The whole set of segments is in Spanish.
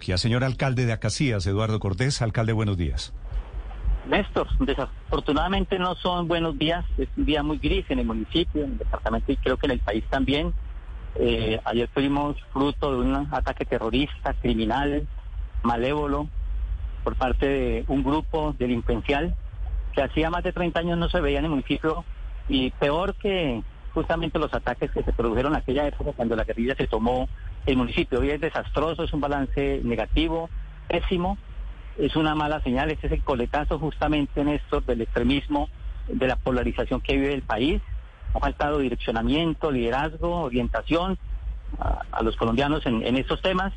Señor alcalde de Acacías, Eduardo Cortés. Alcalde, buenos días. Néstor, desafortunadamente no son buenos días. Es un día muy gris en el municipio, en el departamento y creo que en el país también. Eh, ayer fuimos fruto de un ataque terrorista, criminal, malévolo por parte de un grupo delincuencial que hacía más de 30 años no se veía en el municipio y peor que justamente los ataques que se produjeron en aquella época cuando la guerrilla se tomó el municipio. Hoy es desastroso, es un balance negativo, pésimo, es una mala señal, este es el coletazo justamente, Néstor, del extremismo, de la polarización que vive el país. Ha faltado direccionamiento, liderazgo, orientación a, los colombianos en, en estos temas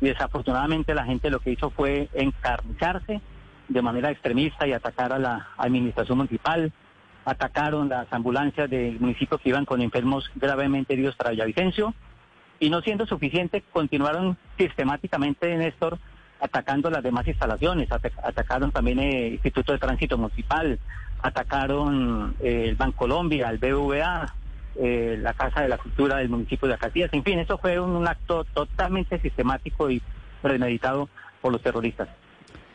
y desafortunadamente la gente lo que hizo fue encarnizarse de manera extremista y atacar a la administración municipal, atacaron las ambulancias del municipio que iban con enfermos gravemente heridos para Villavicencio y no siendo suficiente continuaron sistemáticamente, Néstor, atacando las demás instalaciones, atacaron también el Instituto de Tránsito Municipal, atacaron eh, el Banco Colombia, el BVA, eh, la Casa de la Cultura del municipio de Acacías. En fin, eso fue un, acto totalmente sistemático y premeditado por los terroristas.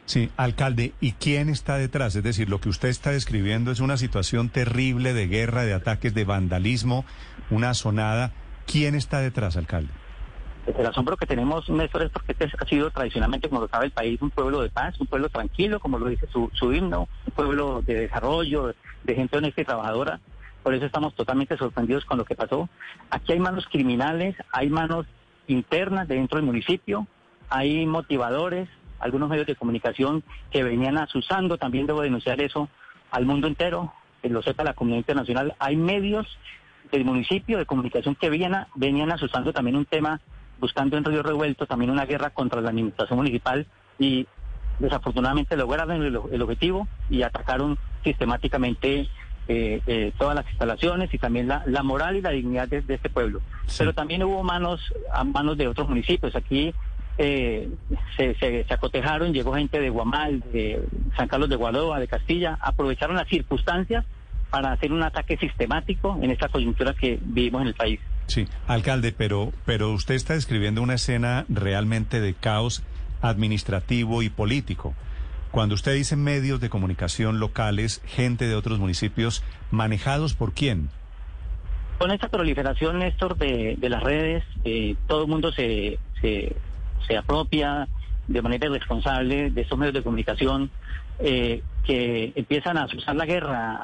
Sí, alcalde, ¿y quién está detrás? Es decir, lo que usted está describiendo es una situación terrible de guerra, de ataques, de vandalismo, una sonada. ¿Quién está detrás, alcalde? el asombro que tenemos, Néstor, es porque este ha sido tradicionalmente, como lo sabe el país, un pueblo de paz, un pueblo tranquilo, como lo dice su, su himno, un pueblo de desarrollo, de gente honesta y trabajadora. Por eso estamos totalmente sorprendidos con lo que pasó. Aquí hay manos criminales, hay manos internas dentro del municipio, hay motivadores, algunos medios de comunicación que venían asusando, también debo denunciar eso al mundo entero, que lo sepa la comunidad internacional. Hay medios del municipio de comunicación que venían, venían asusando también un tema, buscando en Río Revuelto también una guerra contra la administración municipal y desafortunadamente lograron el objetivo y atacaron sistemáticamente eh, eh, todas las instalaciones y también la, la moral y la dignidad de, este pueblo. Pero también hubo manos a manos de otros municipios. Aquí eh, se, se, acotejaron, llegó gente de Guamal, de San Carlos de Guadoa, de Castilla, aprovecharon las circunstancias para hacer un ataque sistemático en esta coyuntura que vivimos en el país. Sí, alcalde, pero, pero usted está describiendo una escena realmente de caos administrativo y político. Cuando usted dice medios de comunicación locales, gente de otros municipios, ¿manejados por quién? Con esta proliferación, Néstor, de, las redes, eh, todo el mundo se, se, apropia de manera irresponsable de estos medios de comunicación eh, que empiezan a usar la guerra,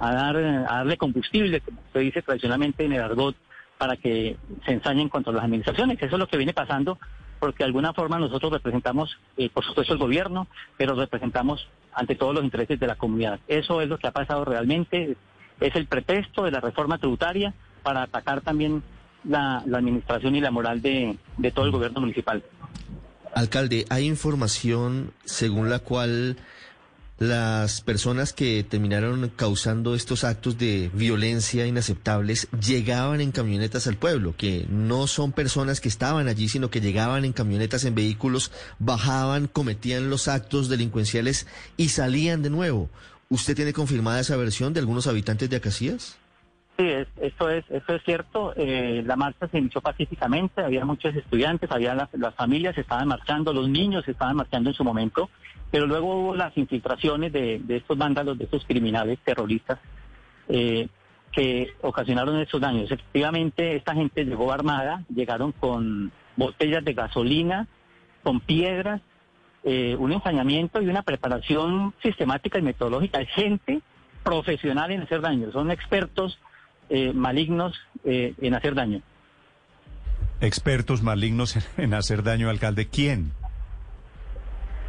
a, dar, a darle combustible, como se dice tradicionalmente en el argot, para que se ensañen contra las administraciones. Eso es lo que viene pasando porque de alguna forma nosotros representamos, eh, por supuesto, el gobierno, pero representamos ante todos los intereses de la comunidad. Eso es lo que ha pasado realmente, es el pretexto de la reforma tributaria para atacar también la, administración y la moral de, de todo el gobierno municipal. Alcalde, hay información según la cual las personas que terminaron causando estos actos de violencia inaceptables llegaban en camionetas al pueblo, que no son personas que estaban allí, sino que llegaban en camionetas, en vehículos, bajaban, cometían los actos delincuenciales y salían de nuevo. ¿Usted tiene confirmada esa versión de algunos habitantes de Acacías? Sí, esto es, esto es cierto. Eh, la marcha se inició pacíficamente, había muchos estudiantes, había las, las familias estaban marchando, los niños estaban marchando en su momento pero luego hubo las infiltraciones de, estos vándalos, de estos criminales terroristas eh, que ocasionaron estos daños. Efectivamente, esta gente llegó armada, llegaron con botellas de gasolina, con piedras, eh, un ensañamiento y una preparación sistemática y metodológica. Hay gente profesional en hacer daño, son expertos eh, malignos en hacer daño. Expertos malignos en hacer daño, alcalde. ¿Quién?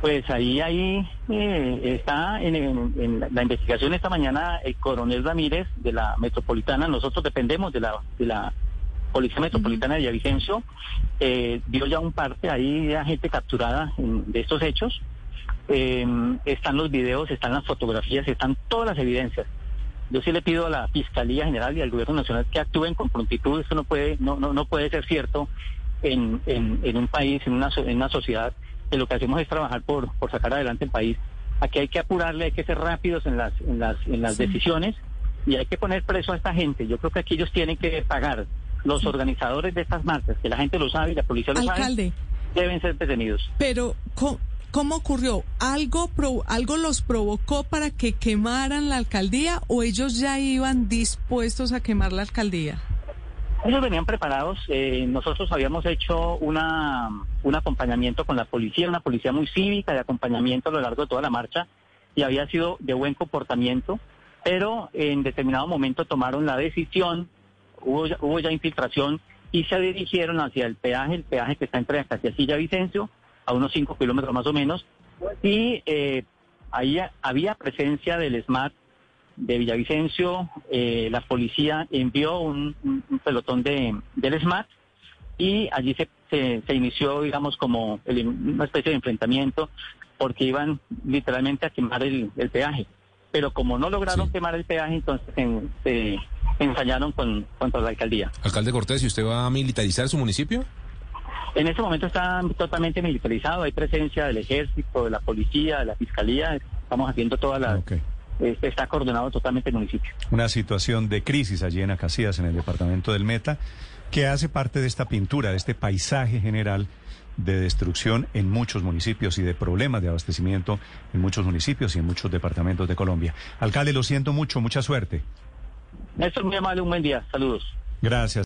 Pues ahí, ahí eh, está en, la investigación esta mañana el coronel Ramírez de la Metropolitana. Nosotros dependemos de la, de la Policía Metropolitana de Villavicencio eh, dio ya un parte, ahí hay gente capturada en- de estos hechos. Eh, están los videos, están las fotografías, están todas las evidencias. Yo sí le pido a la Fiscalía General y al Gobierno Nacional que actúen con prontitud. Esto no puede, no, no, no puede ser cierto en, en, en un país, en una, en una sociedad, que lo que hacemos es trabajar por, por sacar adelante el país. Aquí hay que apurarle, hay que ser rápidos en las, en las, en las decisiones y hay que poner preso a esta gente. Yo creo que aquí ellos tienen que pagar. Los organizadores de estas marchas, que la gente lo sabe y la policía lo Alcalde, sabe, deben ser detenidos. pero ¿cómo, cómo ocurrió? ¿Algo, ¿Algo los provocó para que quemaran la alcaldía o ellos ya iban dispuestos a quemar la alcaldía? Ellos venían preparados. eh, nosotros habíamos hecho una, un acompañamiento con la policía, una policía muy cívica de acompañamiento a lo largo de toda la marcha y había sido de buen comportamiento, pero en determinado momento tomaron la decisión, hubo ya, hubo ya infiltración y se dirigieron hacia el peaje, el peaje que está entre Acacías Vicencio, a unos 5 kilómetros más o menos, y eh, ahí había presencia del SMAT de Villavicencio, eh, la policía envió un, pelotón de, del SMAT y allí se, se, se inició, digamos, como el- una especie de enfrentamiento porque iban literalmente a quemar el, el peaje. Pero como no lograron Sí. quemar el peaje, entonces se, se ensañaron con, contra la alcaldía. Alcalde Cortés, ¿y usted va a militarizar su municipio? En este momento está totalmente militarizado, hay presencia del ejército, de la policía, de la fiscalía, estamos haciendo toda la... Ok. este, está coordinado totalmente el municipio. Una situación de crisis allí en Acacías, en el departamento del Meta, que hace parte de esta pintura, de este paisaje general de destrucción en muchos municipios y de problemas de abastecimiento en muchos municipios y en muchos departamentos de Colombia. Alcalde, lo siento mucho, mucha suerte. Néstor, muy amable, un buen día, saludos. Gracias.